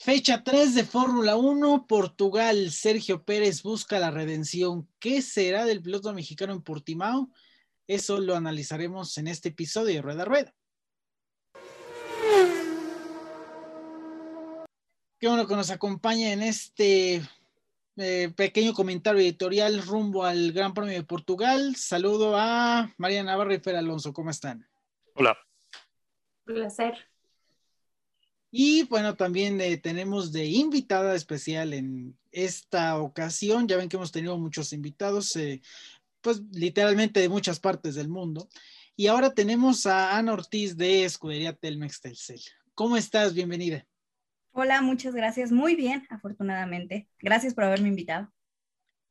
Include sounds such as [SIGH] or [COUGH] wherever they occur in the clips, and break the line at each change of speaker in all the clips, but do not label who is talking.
Fecha 3 de Fórmula 1, Portugal. Sergio Pérez busca la redención. ¿Qué será del piloto mexicano en Portimao? Eso lo analizaremos en este episodio de Rueda Rueda. Qué bueno que nos acompaña en este eh, pequeño comentario editorial rumbo al Gran Premio de Portugal. Saludo a María Navarro y Fer Alonso. ¿Cómo están?
Hola.
Placer.
Y bueno, también eh, tenemos de invitada especial en esta ocasión. Ya ven que hemos tenido muchos invitados, eh, pues literalmente de muchas partes del mundo. Y ahora tenemos a Ana Ortiz de Escudería Telmex Telcel. ¿Cómo estás? Bienvenida.
Hola, muchas gracias. Muy bien, afortunadamente. Gracias por haberme invitado.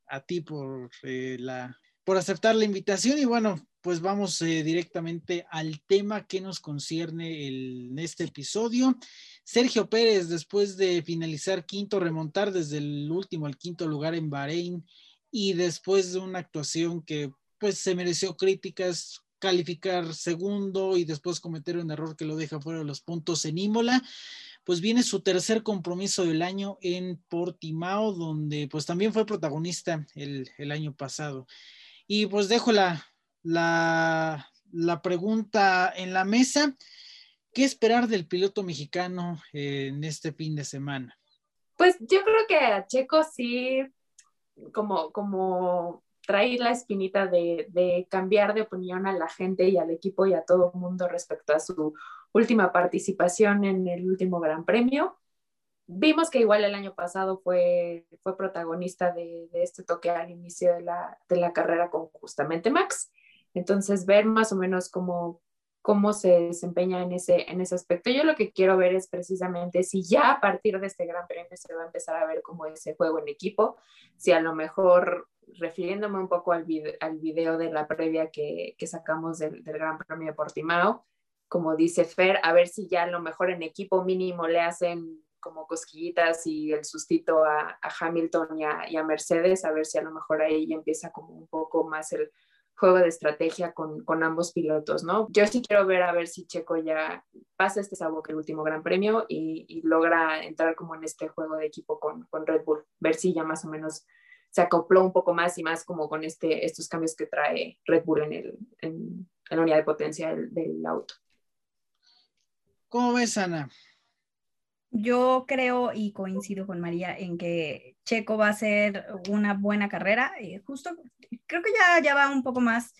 A ti por eh, la por aceptar la invitación y bueno, pues vamos eh, directamente al tema que nos concierne en este episodio. Sergio Pérez, después de finalizar quinto, remontar desde el último al quinto lugar en Bahrein y después de una actuación que pues se mereció críticas, calificar segundo y después cometer un error que lo deja fuera de los puntos en Imola, pues viene su tercer compromiso del año en Portimao, donde pues también fue protagonista el, el año pasado. Y pues dejo la, la, la pregunta en la mesa. ¿Qué esperar del piloto mexicano en este fin de semana?
Pues yo creo que a Checo sí, como, como trae la espinita de, de, cambiar de opinión a la gente y al equipo y a todo el mundo respecto a su última participación en el último Gran Premio. Vimos que igual el año pasado fue, fue protagonista de, de este toque al inicio de la, de la carrera con justamente Max. Entonces, ver más o menos cómo, cómo se desempeña en ese, en ese aspecto. Yo lo que quiero ver es precisamente si ya a partir de este gran premio se va a empezar a ver cómo ese juego en equipo, si a lo mejor refiriéndome un poco al video, al video de la previa que, que sacamos del, del, Gran Premio de Portimao, como dice Fer, a ver si ya a lo mejor en equipo mínimo le hacen como cosquillitas y el sustito a, Hamilton y a, y a Mercedes, a ver si a lo mejor ahí empieza como un poco más el, juego de estrategia con, con, ambos pilotos, ¿no? Yo sí quiero ver a ver si Checo ya pasa este sabor el último gran premio y, logra entrar como en este juego de equipo con, con, Red Bull, ver si ya más o menos se acopló un poco más y más como con este, estos cambios que trae Red Bull en, el, en la unidad de potencia del, del auto.
¿Cómo ves, Ana?
Yo creo y coincido con María en que Checo va a ser una buena carrera. Eh, justo creo que ya, ya va un poco más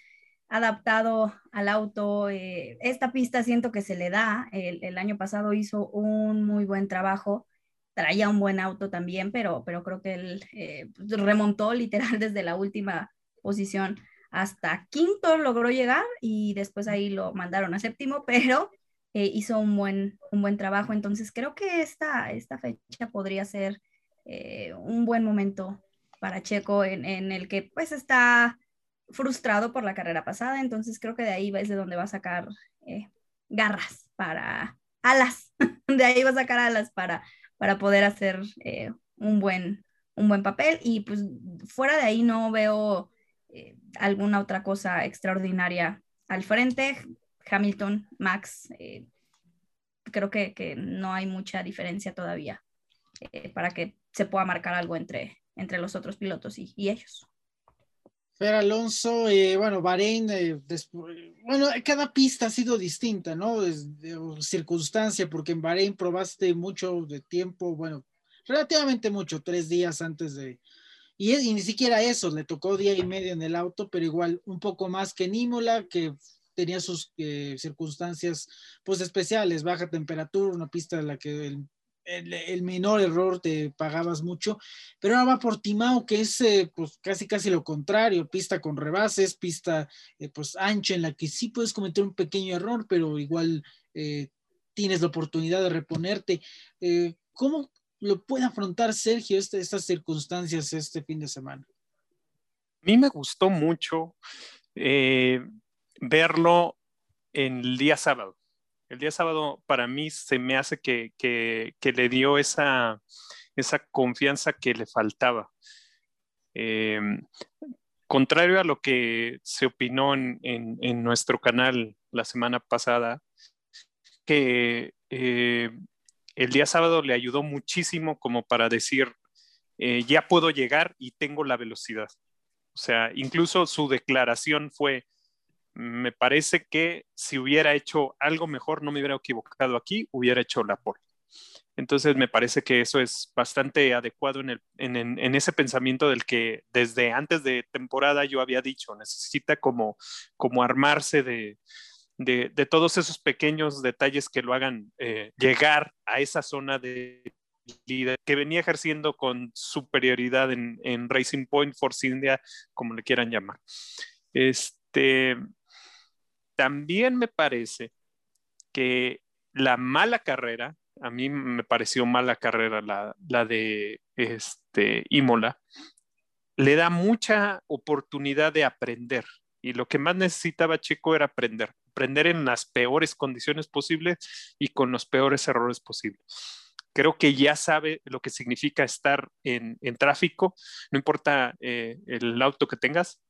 adaptado al auto. Eh, esta pista siento que se le da. El, año pasado hizo un muy buen trabajo. Traía un buen auto también, pero, pero creo que él eh, remontó literal [LAUGHS] desde la última posición hasta quinto logró llegar y después ahí lo mandaron a séptimo, pero eh, hizo un buen, un buen trabajo. Entonces creo que esta, esta fecha podría ser eh, un buen momento para Checo en, en, el que pues está frustrado por la carrera pasada. Entonces creo que de ahí es de donde va a sacar eh, garras para alas. [LAUGHS] de ahí va a sacar alas para, para poder hacer eh, un, buen, un buen papel. Y pues fuera de ahí no veo alguna otra cosa extraordinaria al frente Hamilton, Max, eh, creo que, que, no hay mucha diferencia todavía eh, para que se pueda marcar algo entre, entre los otros pilotos y, y ellos.
Fer Alonso, eh, bueno, Bahrein, eh, bueno, cada pista ha sido distinta, ¿no? De, circunstancia, porque en Bahrein probaste mucho de tiempo, bueno, relativamente mucho, tres días antes de, y, y, ni siquiera eso, le tocó día y medio en el auto, pero igual un poco más que Nímola, que tenía sus eh, circunstancias pues especiales, baja temperatura, una pista en la que el, menor error te pagabas mucho, pero ahora va por Timao, que es eh, pues casi casi lo contrario, pista con rebases, pista eh, pues ancha en la que sí puedes cometer un pequeño error, pero igual tienes la oportunidad de reponerte. ¿Cómo lo puede afrontar Sergio este, estas circunstancias este fin de semana?
A mí me gustó mucho. Verlo el día sábado. El día sábado para mí se me hace que, que, le dio esa, esa, confianza que le faltaba. Eh, contrario a lo que se opinó en, en, en, nuestro canal la semana pasada, que eh, el día sábado le ayudó muchísimo como para decir, eh, ya puedo llegar y tengo la velocidad. O sea, incluso su declaración fue, me parece que si hubiera hecho algo mejor, no me hubiera equivocado aquí, hubiera hecho la pole. Entonces me parece que eso es bastante adecuado en, el, en, en, ese pensamiento del que desde antes de temporada yo había dicho, necesita como, como armarse de, de, todos esos pequeños detalles que lo hagan eh, llegar a esa zona de líder que venía ejerciendo con superioridad en Racing Point, Force India, como le quieran llamar. Este, también me parece que la mala carrera a mí me pareció mala carrera la, la de este, Imola, le da mucha oportunidad de aprender. Y lo que más necesitaba Chico era aprender, aprender en las peores condiciones posibles y con los peores errores posibles. Creo que ya sabe lo que significa estar en, en tráfico, no importa eh, el auto que tengas,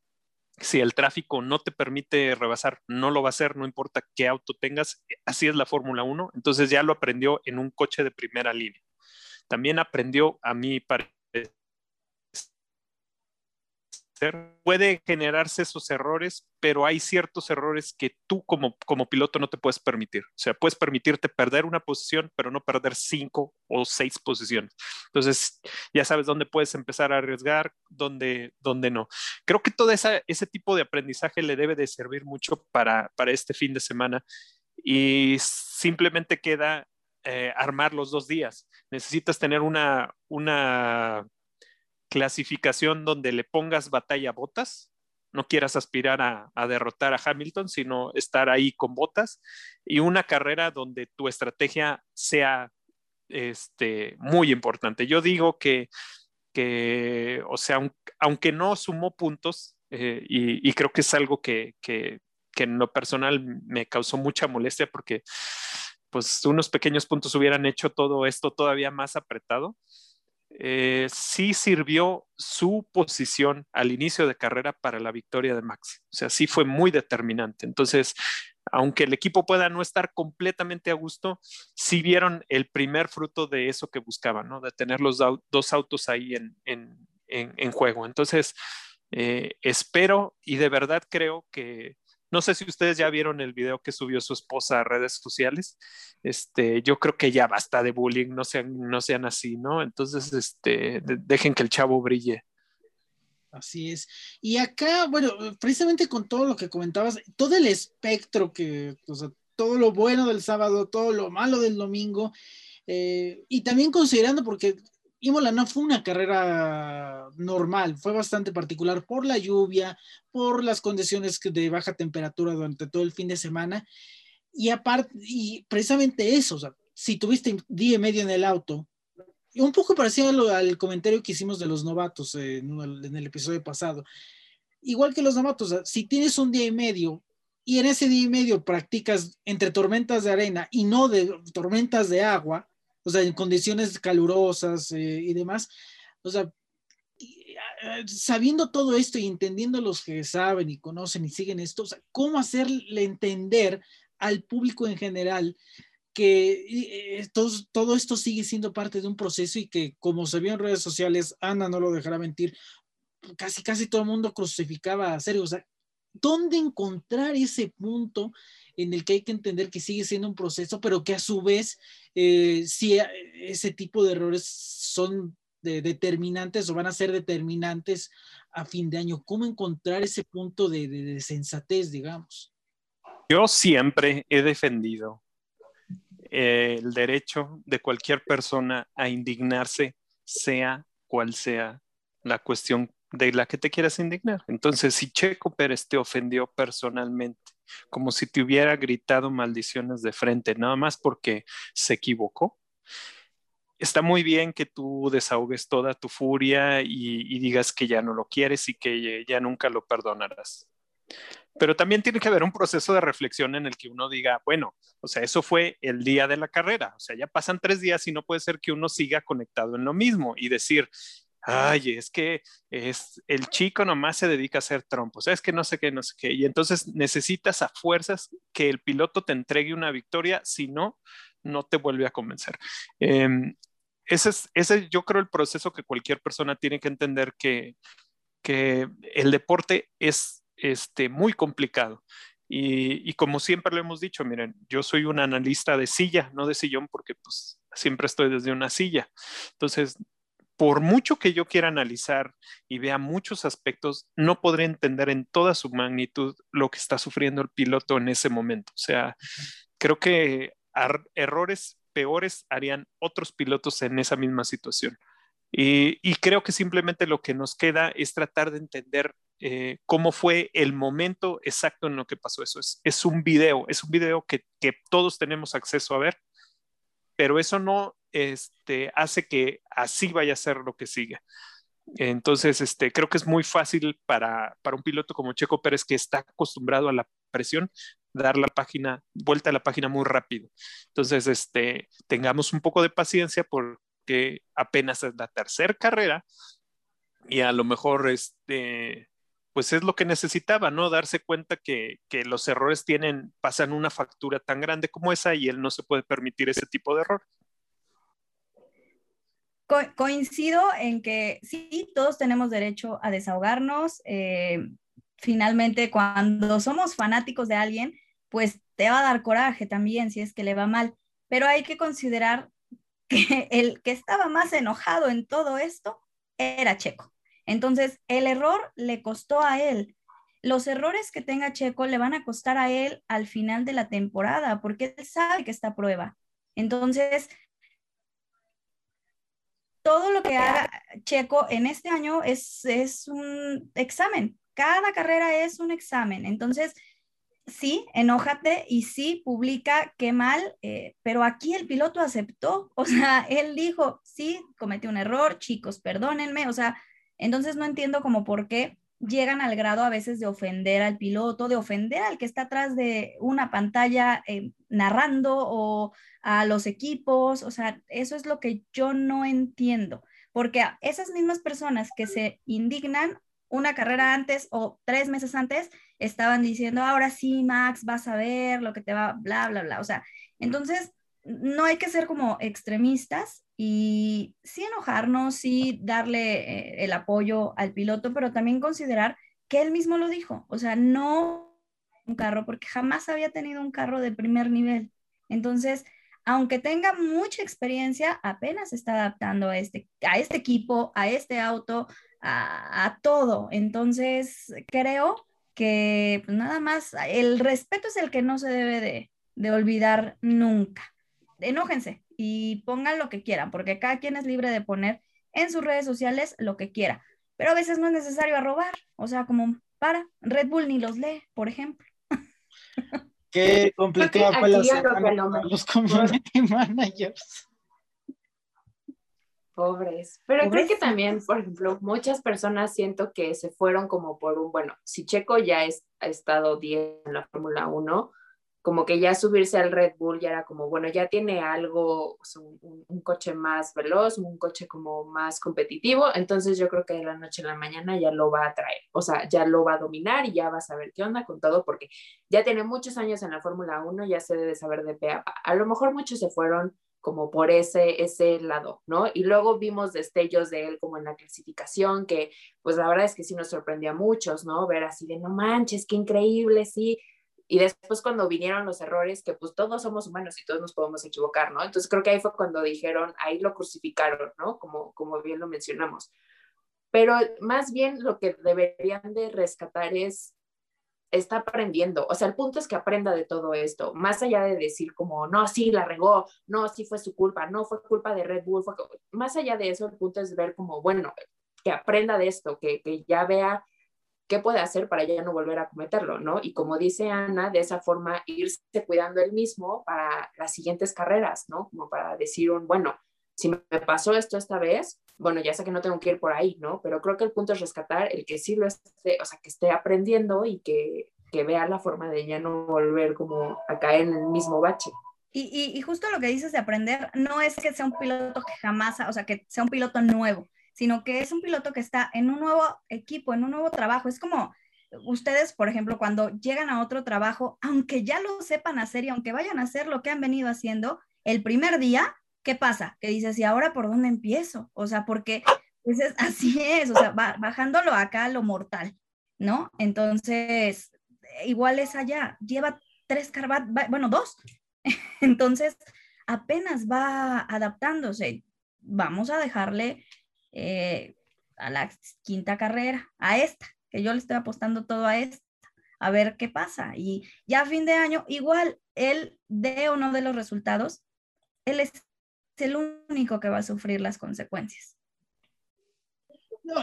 si el tráfico no te permite rebasar, no lo va a hacer, no importa qué auto tengas, así es la Fórmula 1, entonces ya lo aprendió en un coche de primera línea. También aprendió, a mí parecer, puede generarse esos errores, pero hay ciertos errores que tú como, como piloto no te puedes permitir. O sea, puedes permitirte perder una posición, pero no perder cinco o seis posiciones. Entonces, ya sabes dónde puedes empezar a arriesgar, dónde, dónde no. Creo que todo esa, ese tipo de aprendizaje le debe de servir mucho para, para este fin de semana y simplemente queda eh, armar los dos días. Necesitas tener una, una clasificación donde le pongas batalla a botas, no quieras aspirar a, derrotar a Hamilton, sino estar ahí con botas, y una carrera donde tu estrategia sea este, muy importante. Yo digo que, o sea, aunque no sumó puntos, eh, y, y, creo que es algo que, que, que en lo personal me causó mucha molestia porque pues unos pequeños puntos hubieran hecho todo esto todavía más apretado eh, sí sirvió su posición al inicio de carrera para la victoria de Max. O sea, sí fue muy determinante. Entonces, aunque el equipo pueda no estar completamente a gusto, sí vieron el primer fruto de eso que buscaban, ¿no? De tener los dos autos ahí en, en, en, juego. Entonces, eh, espero y de verdad creo que no sé si ustedes ya vieron el video que subió su esposa a redes sociales. Este, yo creo que ya basta de bullying, no sean, no sean así, ¿no? Entonces, este, dejen que el chavo brille.
Así es. Y acá, bueno, precisamente con todo lo que comentabas, todo el espectro que, todo lo bueno del sábado, todo lo malo del domingo, eh, y también considerando, porque Imola no fue una carrera normal, fue bastante particular por la lluvia, por las condiciones de baja temperatura durante todo el fin de semana. Y aparte, y precisamente eso, o sea, si tuviste día y medio en el auto, un poco parecido al comentario que hicimos de los novatos en, en el episodio pasado. Igual que los novatos, si tienes un día y medio y en ese día y medio practicas entre tormentas de arena y no de tormentas de agua, o sea, en condiciones calurosas eh, y demás, o sea, ah, sabiendo todo esto y entendiendo los que saben y conocen y siguen esto, o sea, ¿cómo hacerle entender al público en general que eh, todo, todo, esto sigue siendo parte de un proceso y que como se vio en redes sociales, Ana no lo dejará mentir, casi casi todo el mundo crucificaba a Sergio, o sea, ¿dónde encontrar ese punto en el que hay que entender que sigue siendo un proceso, pero que a su vez, eh, si ese tipo de errores son de, determinantes o van a ser determinantes a fin de año, ¿cómo encontrar ese punto de, de, de sensatez, digamos?
Yo siempre he defendido eh, el derecho de cualquier persona a indignarse, sea cual sea la cuestión de la que te quieras indignar. Entonces, si Checo Pérez te ofendió personalmente, como si te hubiera gritado maldiciones de frente, nada más porque se equivocó. Está muy bien que tú desahogues toda tu furia y, digas que ya no lo quieres y que ya nunca lo perdonarás. Pero también tiene que haber un proceso de reflexión en el que uno diga, bueno, o sea, eso fue el día de la carrera, o sea, ya pasan tres días y no puede ser que uno siga conectado en lo mismo y decir, ay, es que es, el chico nomás se dedica a hacer trompos, es que no sé qué, no sé qué. Y entonces necesitas a fuerzas que el piloto te entregue una victoria, si no, no te vuelve a convencer. Em, ese es, ese yo creo el proceso que cualquier persona tiene que entender que, que el deporte es este, muy complicado. Y, y, como siempre lo hemos dicho, miren, yo soy un analista de silla, no de sillón, porque pues siempre estoy desde una silla. Entonces, por mucho que yo quiera analizar y vea muchos aspectos, no podré entender en toda su magnitud lo que está sufriendo el piloto en ese momento. O sea, creo que errores peores harían otros pilotos en esa misma situación. Y, creo que simplemente lo que nos queda es tratar de entender eh, cómo fue el momento exacto en lo que pasó eso. Es, es un video, es un video que, que, todos tenemos acceso a ver, pero eso no este, hace que así vaya a ser lo que sigue. Entonces, este, creo que es muy fácil para, para un piloto como Checo Pérez que está acostumbrado a la presión, dar la página, vuelta a la página muy rápido. Entonces, este, tengamos un poco de paciencia porque apenas es la tercera carrera y a lo mejor, este, pues es lo que necesitaba, ¿no? Darse cuenta que, que los errores tienen, pasan una factura tan grande como esa y él no se puede permitir ese tipo de error
coincido en que sí, todos tenemos derecho a desahogarnos. Eh, finalmente, cuando somos fanáticos de alguien, pues te va a dar coraje también si es que le va mal, pero hay que considerar [LAUGHS] que el que estaba más enojado en todo esto era Checo. Entonces, el error le costó a él. Los errores que tenga Checo le van a costar a él al final de la temporada, porque él sabe que está prueba. Entonces, todo lo que haga Checo en este año es, es un examen. Cada carrera es un examen. Entonces, sí, enójate y sí, publica qué mal, eh, pero aquí el piloto aceptó, [LAUGHS] o sea, él dijo, sí, cometí un error, chicos, perdónenme, o sea, entonces no entiendo como por qué llegan al grado a veces de ofender al piloto, de ofender al que está atrás de una pantalla eh, narrando o a los equipos, o sea, eso es lo que yo no entiendo, porque esas mismas personas que se indignan una carrera antes o tres meses antes estaban diciendo, ahora sí, Max, vas a ver lo que te va, bla, bla, bla. O sea, entonces no hay que ser como extremistas y sí enojarnos, sí darle eh, el apoyo al piloto, pero también considerar que él mismo lo dijo. O sea, no un carro, porque jamás había tenido un carro de primer nivel. Entonces, aunque tenga mucha experiencia, apenas está adaptando a este, a este equipo, a este auto, a, todo. Entonces, creo que pues, nada más, el respeto es el que no se debe de, de olvidar nunca. Enójense y pongan lo que quieran, porque cada quien es libre de poner en sus redes sociales lo que quiera, pero a veces no es necesario arrobar, o sea, como para, Red Bull ni los lee, por ejemplo.
Qué complicado fue la los community [LAUGHS] managers.
Pobres. Pero creo que también, por ejemplo, muchas personas siento que se fueron como por un, bueno, si Checo ya es, ha estado 10 en la Fórmula 1, como que ya subirse al Red Bull ya era como, bueno, ya tiene algo, un, coche más veloz, un coche como más competitivo, entonces yo creo que de la noche a la mañana ya lo va a traer, o sea, ya lo va a dominar y ya va a saber qué onda con todo, porque ya tiene muchos años en la Fórmula 1, ya se debe saber de PA. A lo mejor muchos se fueron como por ese, ese lado, ¿no? Y luego vimos destellos de él como en la clasificación, que pues la verdad es que sí nos sorprendió a muchos, ¿no? Ver así de, no manches, qué increíble, sí. Y después cuando vinieron los errores, que pues todos somos humanos y todos nos podemos equivocar, ¿no? Entonces creo que ahí fue cuando dijeron, ahí lo crucificaron, ¿no? Como, como bien lo mencionamos. Pero más bien lo que deberían de rescatar es está aprendiendo. O sea, el punto es que aprenda de todo esto, más allá de decir como, no, sí, la regó, no, sí fue su culpa, no fue culpa de Red Bull, más allá de eso, el punto es ver como, bueno, que aprenda de esto, que, que ya vea qué puede hacer para ya no volver a cometerlo, ¿no? Y como dice Ana, de esa forma irse cuidando él mismo para las siguientes carreras, ¿no? Como para decir un, bueno, si me pasó esto esta vez, bueno, ya sé que no tengo que ir por ahí, ¿no? Pero creo que el punto es rescatar el que sí lo esté, o sea, que esté aprendiendo y que, que vea la forma de ya no volver como a caer en el mismo bache.
Y, y, y, justo lo que dices de aprender no es que sea un piloto que jamás, o sea, que sea un piloto nuevo, sino que es un piloto que está en un nuevo equipo, en un nuevo trabajo. Es como ustedes, por ejemplo, cuando llegan a otro trabajo, aunque ya lo sepan hacer y aunque vayan a hacer lo que han venido haciendo, el primer día, ¿qué pasa? Que dices, ¿y ahora por dónde empiezo? O sea, porque pues [LAUGHS] así es, o sea, bajándolo acá a lo mortal, ¿no? Entonces, igual es allá, lleva tres carbat, bueno, dos. [LAUGHS] Entonces, apenas va adaptándose. Vamos a dejarle eh, a la quinta carrera, a esta, que yo le estoy apostando todo a esta, a ver qué pasa. Y ya a fin de año, igual él dé o no de los resultados, él es el único que va a sufrir las consecuencias.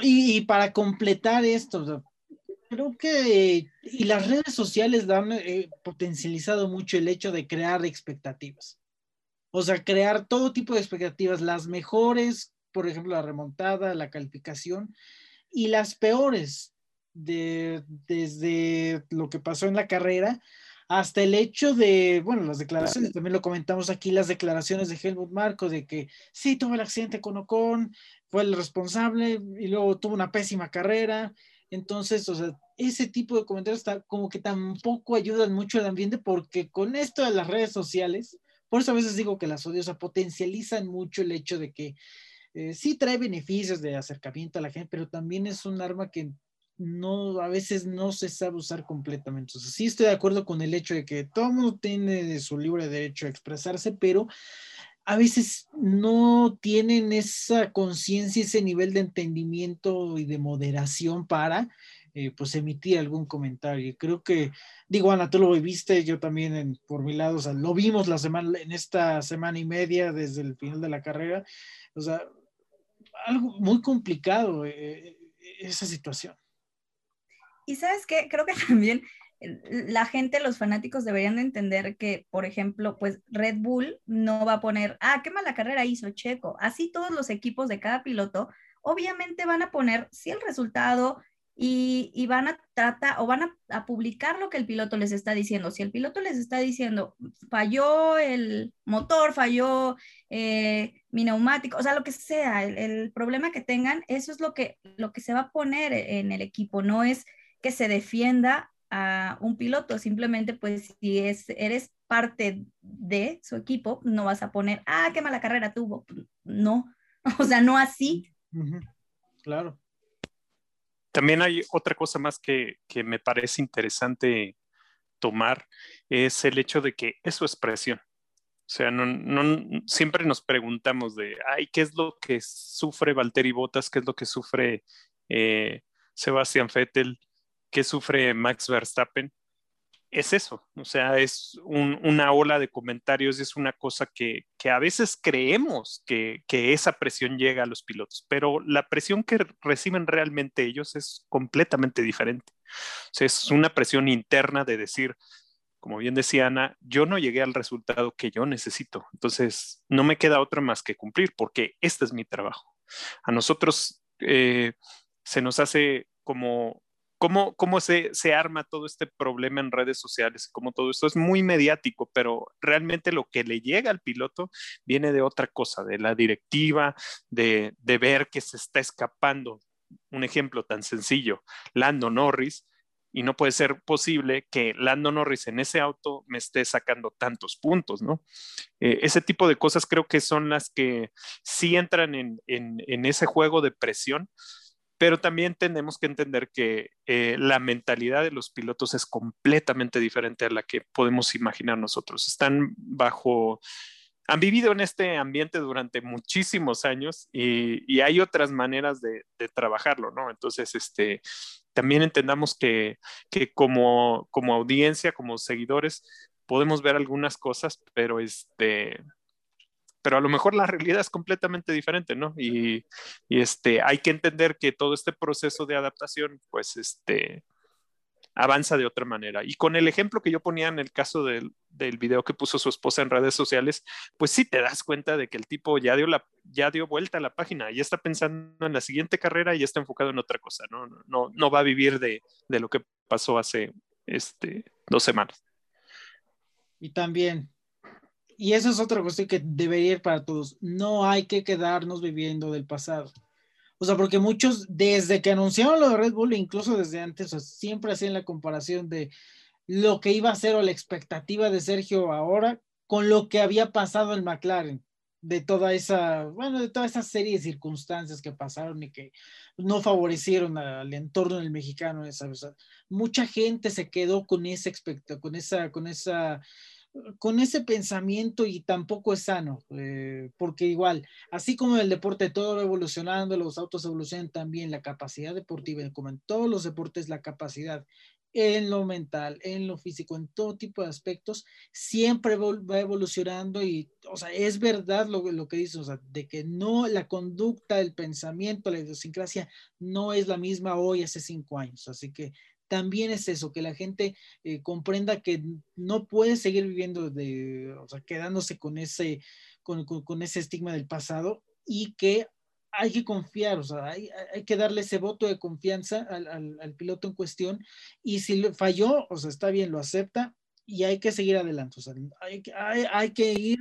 y, para completar esto, creo que y las redes sociales han eh, potencializado mucho el hecho de crear expectativas. O sea, crear todo tipo de expectativas, las mejores, por ejemplo, la remontada, la calificación, y las peores, de, desde lo que pasó en la carrera hasta el hecho de, bueno, las declaraciones, también lo comentamos aquí, las declaraciones de Helmut Marco de que sí, tuvo el accidente con Ocon, fue el responsable y luego tuvo una pésima carrera. Entonces, o sea, ese tipo de comentarios está, como que tampoco ayudan mucho al ambiente porque con esto de las redes sociales, por eso a veces digo que las odiosas potencializan mucho el hecho de que eh, sí trae beneficios de acercamiento a la gente, pero también es un arma que no, a veces no se sabe usar completamente. Sí estoy de acuerdo con el hecho de que todo mundo tiene su libre derecho a expresarse, pero a veces no tienen esa conciencia, ese nivel de entendimiento y de moderación para eh, pues emitir algún comentario. Creo que, digo, Ana, tú lo viste, yo también en, por mi lado, o sea, lo vimos la semana, en esta semana y media desde el final de la carrera, o sea, algo muy complicado eh, esa situación.
Y sabes qué, creo que [LAUGHS] también la gente, los fanáticos deberían de entender que, por ejemplo, pues Red Bull no va a poner, ah, qué mala carrera hizo Checo. Así todos los equipos de cada piloto, obviamente van a poner, sí, el resultado, y, van a tratar o van a, publicar lo que el piloto les está diciendo. Si el piloto les está diciendo, falló el motor, falló eh, mi neumático, o sea, lo que sea, el, problema que tengan, eso es lo que, lo que se va a poner en el equipo, no es que se defienda a un piloto, simplemente pues si es, eres parte de su equipo, no vas a poner, ah, qué mala carrera tuvo. No, [LAUGHS] o sea, no así.
Claro.
También hay otra cosa más que, me parece interesante tomar, es el hecho de que eso es presión. O sea, no, siempre nos preguntamos de, ay, ¿qué es lo que sufre Valtteri Bottas? ¿Qué es lo que sufre eh, Sebastián Vettel? ¿Qué sufre Max Verstappen? Es eso, o sea, es una ola de comentarios, es una cosa que, a veces creemos que, esa presión llega a los pilotos, pero la presión que reciben realmente ellos es completamente diferente. O sea, es una presión interna de decir, como bien decía Ana, yo no llegué al resultado que yo necesito, entonces no me queda otra más que cumplir, porque este es mi trabajo. A nosotros eh, se nos hace como cómo, cómo se, se, arma todo este problema en redes sociales, como todo esto es muy mediático, pero realmente lo que le llega al piloto viene de otra cosa, de la directiva, de, de ver que se está escapando. Un ejemplo tan sencillo, Lando Norris, y no puede ser posible que Lando Norris en ese auto me esté sacando tantos puntos, ¿no? Eh, ese tipo de cosas creo que son las que sí entran en, en, en ese juego de presión, pero también tenemos que entender que eh, la mentalidad de los pilotos es completamente diferente a la que podemos imaginar nosotros. Están bajo, han vivido en este ambiente durante muchísimos años y, hay otras maneras de, trabajarlo, ¿no? Entonces, este, también entendamos que, que como, como audiencia, como seguidores, podemos ver algunas cosas, pero este, pero a lo mejor la realidad es completamente diferente, ¿no? Y, este, hay que entender que todo este proceso de adaptación, pues, este, avanza de otra manera. Y con el ejemplo que yo ponía en el caso del, del, video que puso su esposa en redes sociales, pues sí te das cuenta de que el tipo ya dio, la, ya dio vuelta a la página, ya está pensando en la siguiente carrera y ya está enfocado en otra cosa, ¿no? No, no va a vivir de, de lo que pasó hace este, dos semanas.
Y también y eso es otra cuestión que debería ir para todos. No hay que quedarnos viviendo del pasado. O sea, porque muchos, desde que anunciaron lo de Red Bull, incluso desde antes, siempre hacían la comparación de lo que iba a ser o la expectativa de Sergio ahora con lo que había pasado en McLaren, de toda esa, bueno, de toda esa serie de circunstancias que pasaron y que no favorecieron al entorno del mexicano. Esa, mucha gente se quedó con ese con esa, con esa, con ese pensamiento y tampoco es sano, eh, porque igual, así como el deporte todo va evolucionando, los autos evolucionan también, la capacidad deportiva, como en todos los deportes, la capacidad en lo mental, en lo físico, en todo tipo de aspectos, siempre va evolucionando y, o sea, es verdad lo, lo que dices, o sea, de que no, la conducta, el pensamiento, la idiosincrasia no es la misma hoy hace cinco años, así que también es eso, que la gente eh, comprenda que no puede seguir viviendo de, o sea, quedándose con ese, con, con ese estigma del pasado y que hay que confiar, o sea, hay, que darle ese voto de confianza al, piloto en cuestión y si falló, o sea, está bien, lo acepta y hay que seguir adelante, o sea, hay, que ir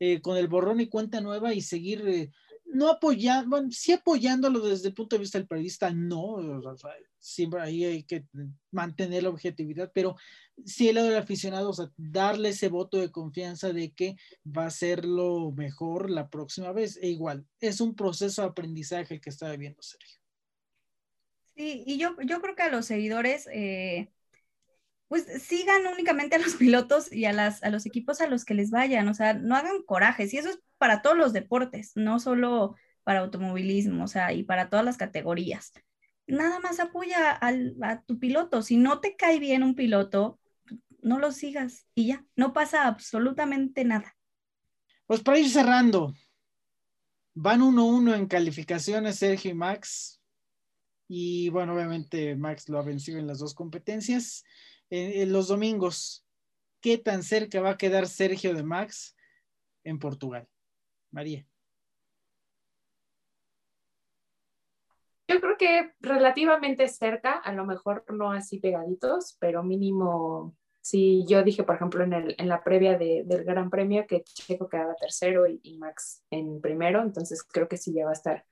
eh, con el borrón y cuenta nueva y seguir, eh, no apoyando, bueno, sí apoyándolo desde el punto de vista del periodista, no, siempre ahí hay que mantener la objetividad, pero sí el lado del aficionado, o sea, darle ese voto de confianza de que va a ser lo mejor la próxima vez. E igual, es un proceso de aprendizaje que está viviendo Sergio.
Sí, y yo, yo creo que a los seguidores, eh, pues sigan únicamente a los [LAUGHS] pilotos y a, las, a los equipos a los que les vayan, o sea, no hagan corajes, y eso es para todos los deportes, no solo para automovilismo, o sea, y para todas las categorías nada más apoya a tu piloto. Si no te cae bien un piloto, no lo sigas y ya, no pasa absolutamente nada.
Pues para ir cerrando, van 1-1 en calificaciones Sergio y Max. Y bueno, obviamente Max lo ha vencido en las dos competencias. En los domingos, ¿qué tan cerca va a quedar Sergio de Max en Portugal? María.
Yo creo que relativamente cerca, a lo mejor no así pegaditos, pero mínimo, si yo dije, por ejemplo, en, el, en la previa del Gran Premio que Checo quedaba tercero y, Max en primero, entonces creo que sí ya va a estar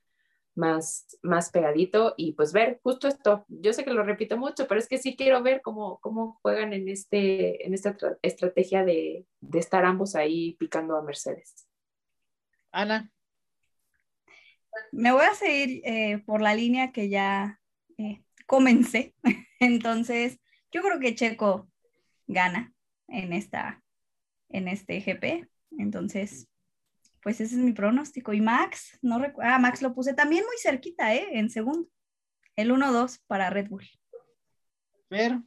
más, más pegadito y pues ver justo esto. Yo sé que lo repito mucho, pero es que sí quiero ver cómo, cómo juegan en, este, en esta estrategia de, de estar ambos ahí picando a Mercedes.
Ana
me voy a seguir eh, por la línea que ya eh, comencé. [LAUGHS] Entonces, yo creo que Checo gana en, esta, en este GP. Entonces, pues ese es mi pronóstico. Y Max, no ah, Max lo puse también muy cerquita, ¿eh? En segundo. El 1-2 para Red Bull.
Pero.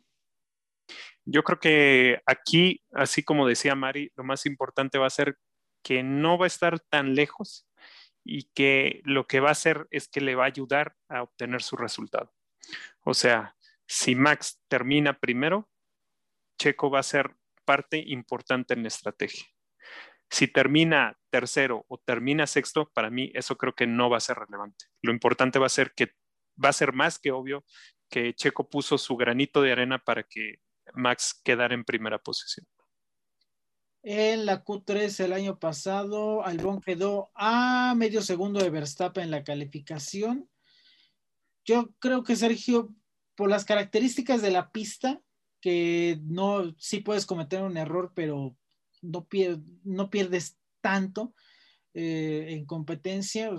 Yo creo que aquí, así como decía Mari, lo más importante va a ser que no va a estar tan lejos y que lo que va a hacer es que le va a ayudar a obtener su resultado. O sea, si Max termina primero, Checo va a ser parte importante en la estrategia. Si termina tercero o termina sexto, para mí eso creo que no va a ser relevante. Lo importante va a ser que va a ser más que obvio que Checo puso su granito de arena para que Max quedara en primera posición.
En la Q3 el año pasado, Albon quedó a medio segundo de Verstappen en la calificación. Yo creo que Sergio, por las características de la pista, que no, sí puedes cometer un error, pero no, pierdes tanto eh, en competencia,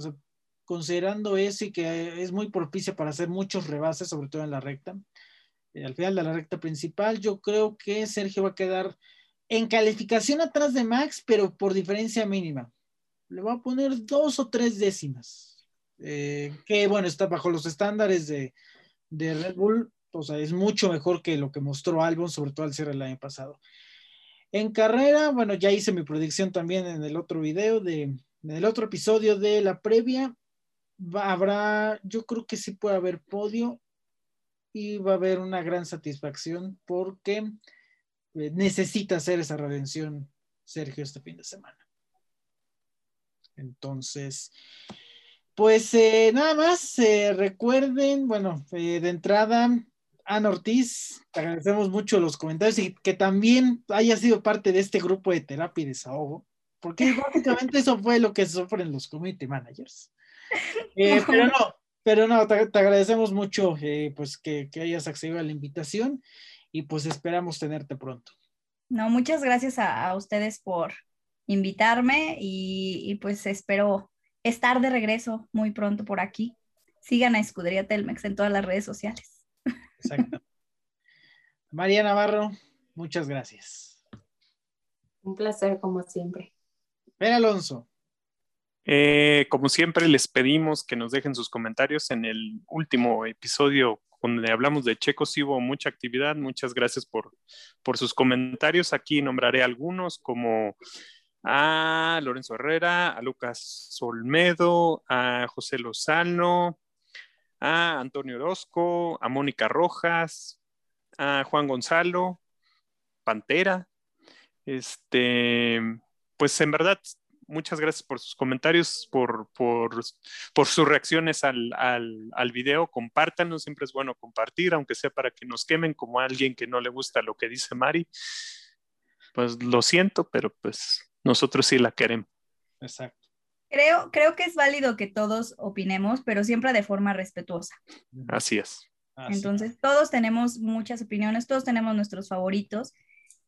considerando eso y que es muy propicia para hacer muchos rebases, sobre todo en la recta. Eh, al final de la recta principal, yo creo que Sergio va a quedar en calificación atrás de Max, pero por diferencia mínima. Le voy a poner dos o tres décimas. Eh, que bueno, está bajo los estándares de, Red Bull, o sea, es mucho mejor que lo que mostró Albon, sobre todo al cierre el año pasado. En carrera, bueno, ya hice mi predicción también en el otro video, de, en el otro episodio de la previa. habrá, yo creo que sí puede haber podio y va a haber una gran satisfacción porque eh, necesita hacer esa redención Sergio este fin de semana. Entonces, pues eh, nada más, eh, recuerden, bueno, de entrada, Ana Ortiz, te agradecemos mucho los comentarios y que también haya sido parte de este grupo de terapia y desahogo, porque [LAUGHS] básicamente eso fue lo que sufren los community managers. [LAUGHS] pero no, pero no, te, agradecemos mucho pues que, que hayas accedido a la invitación y pues esperamos tenerte pronto.
No, muchas gracias a, ustedes por, invitarme y, pues espero estar de regreso muy pronto por aquí. Sigan a Escudería Telmex en todas las redes sociales.
Exacto. [LAUGHS] María Navarro, muchas gracias.
Un placer, como siempre.
Ven Alonso.
Eh, como siempre, les pedimos que nos dejen sus comentarios en el último episodio donde hablamos de checos. hubo mucha actividad. Muchas gracias por, por sus comentarios. Aquí nombraré algunos como a Lorenzo Herrera, a Lucas Olmedo, a José Lozano, a Antonio Orozco, a Mónica Rojas, a Juan Gonzalo, Pantera. Este, pues en verdad muchas gracias por sus comentarios, por, por, sus reacciones al, al, video. Compártanos, siempre es bueno compartir, aunque sea para que nos quemen como a alguien que no le gusta lo que dice Mari. Pues lo siento, pero pues nosotros sí la queremos.
Exacto.
Creo, creo que es válido que todos opinemos, pero siempre de forma respetuosa.
Así es.
Entonces, todos tenemos muchas opiniones, todos tenemos nuestros favoritos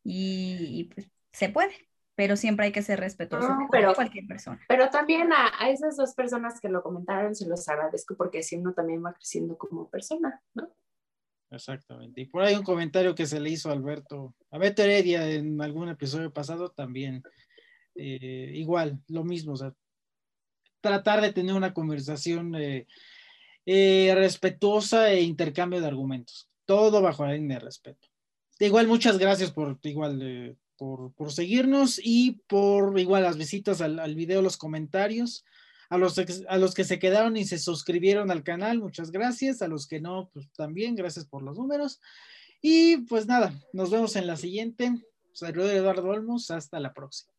y pues se puede pero siempre hay que ser respetuoso no, pero, cualquier persona.
Pero también a, esas dos personas que lo comentaron se los agradezco porque así uno también va creciendo como persona, ¿no?
Exactamente. Y por ahí un comentario que se le hizo a Alberto, a Beto Heredia en algún episodio pasado también, eh, igual, lo mismo, o sea, tratar de tener una conversación eh, eh, respetuosa e intercambio de argumentos, todo bajo la línea de respeto. igual, muchas gracias por igual por, seguirnos y por igual las visitas al, al video, los comentarios. A los, a los que se quedaron y se suscribieron al canal, muchas gracias. A los que no, pues también, gracias por los números. Y pues nada, nos vemos en la siguiente. Saludos Eduardo Olmos, hasta la próxima.